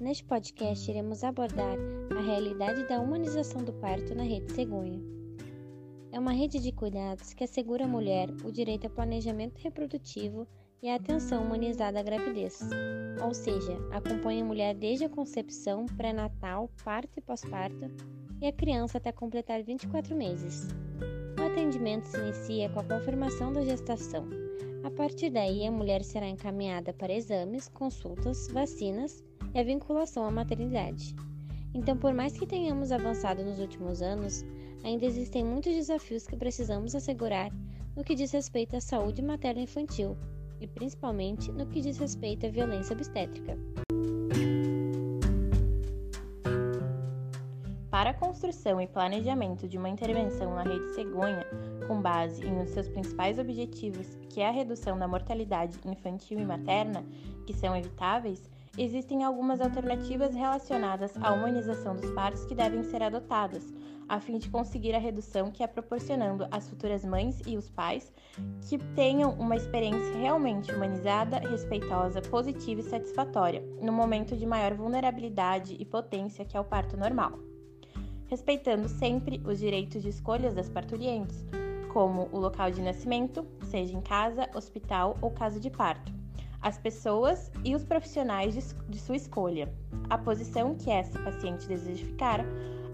Neste podcast, iremos abordar a realidade da humanização do parto na rede cegonha. É uma rede de cuidados que assegura à mulher o direito ao planejamento reprodutivo e à atenção humanizada à gravidez, ou seja, acompanha a mulher desde a concepção, pré-natal, parto e pós-parto e a criança até completar 24 meses. O atendimento se inicia com a confirmação da gestação. A partir daí, a mulher será encaminhada para exames, consultas, vacinas e a vinculação à maternidade. Então, por mais que tenhamos avançado nos últimos anos, ainda existem muitos desafios que precisamos assegurar no que diz respeito à saúde materno-infantil e principalmente no que diz respeito à violência obstétrica. Para a construção e planejamento de uma intervenção na rede cegonha, com base em um dos seus principais objetivos, que é a redução da mortalidade infantil e materna, que são evitáveis, existem algumas alternativas relacionadas à humanização dos partos que devem ser adotadas, a fim de conseguir a redução que é proporcionando às futuras mães e os pais que tenham uma experiência realmente humanizada, respeitosa, positiva e satisfatória, no momento de maior vulnerabilidade e potência que é o parto normal. Respeitando sempre os direitos de escolhas das parturientes, como o local de nascimento, seja em casa, hospital ou casa de parto as pessoas e os profissionais de, sua escolha, a posição que essa paciente deseja ficar,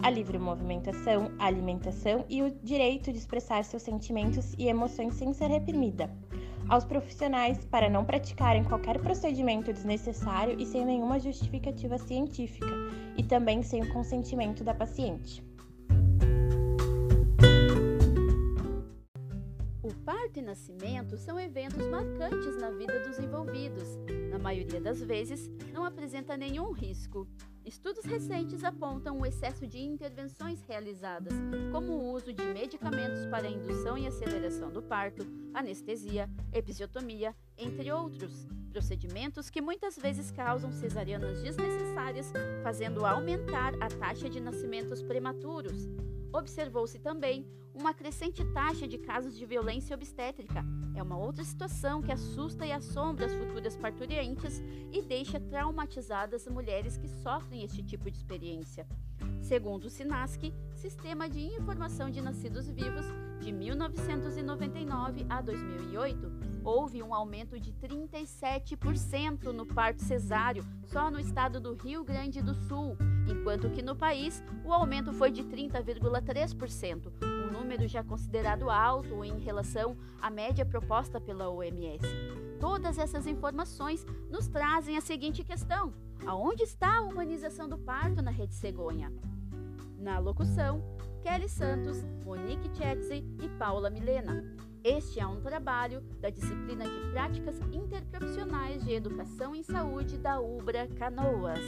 a livre movimentação, a alimentação e o direito de expressar seus sentimentos e emoções sem ser reprimida. Aos profissionais para não praticarem qualquer procedimento desnecessário e sem nenhuma justificativa científica, e também sem o consentimento da paciente. Parto e nascimento são eventos marcantes na vida dos envolvidos. Na maioria das vezes, não apresenta nenhum risco. Estudos recentes apontam o excesso de intervenções realizadas, como o uso de medicamentos para indução e aceleração do parto, anestesia, episiotomia, entre outros. Procedimentos que muitas vezes causam cesarianas desnecessárias, fazendo aumentar a taxa de nascimentos prematuros. Observou-se também uma crescente taxa de casos de violência obstétrica. É uma outra situação que assusta e assombra as futuras parturientes e deixa traumatizadas mulheres que sofrem este tipo de experiência. Segundo o SINASC, Sistema de Informação de Nascidos Vivos, de 1999 a 2008, houve um aumento de 37% no parto cesáreo só no estado do Rio Grande do Sul, enquanto que no país o aumento foi de 30,3%, um número já considerado alto em relação à média proposta pela OMS. Todas essas informações nos trazem a seguinte questão: aonde está a humanização do parto na rede cegonha? Na locução, Kelly Santos, Monique Chetzi e Paula Milena. Este é um trabalho da disciplina de Práticas Interprofissionais de Educação em Saúde da UBRA Canoas.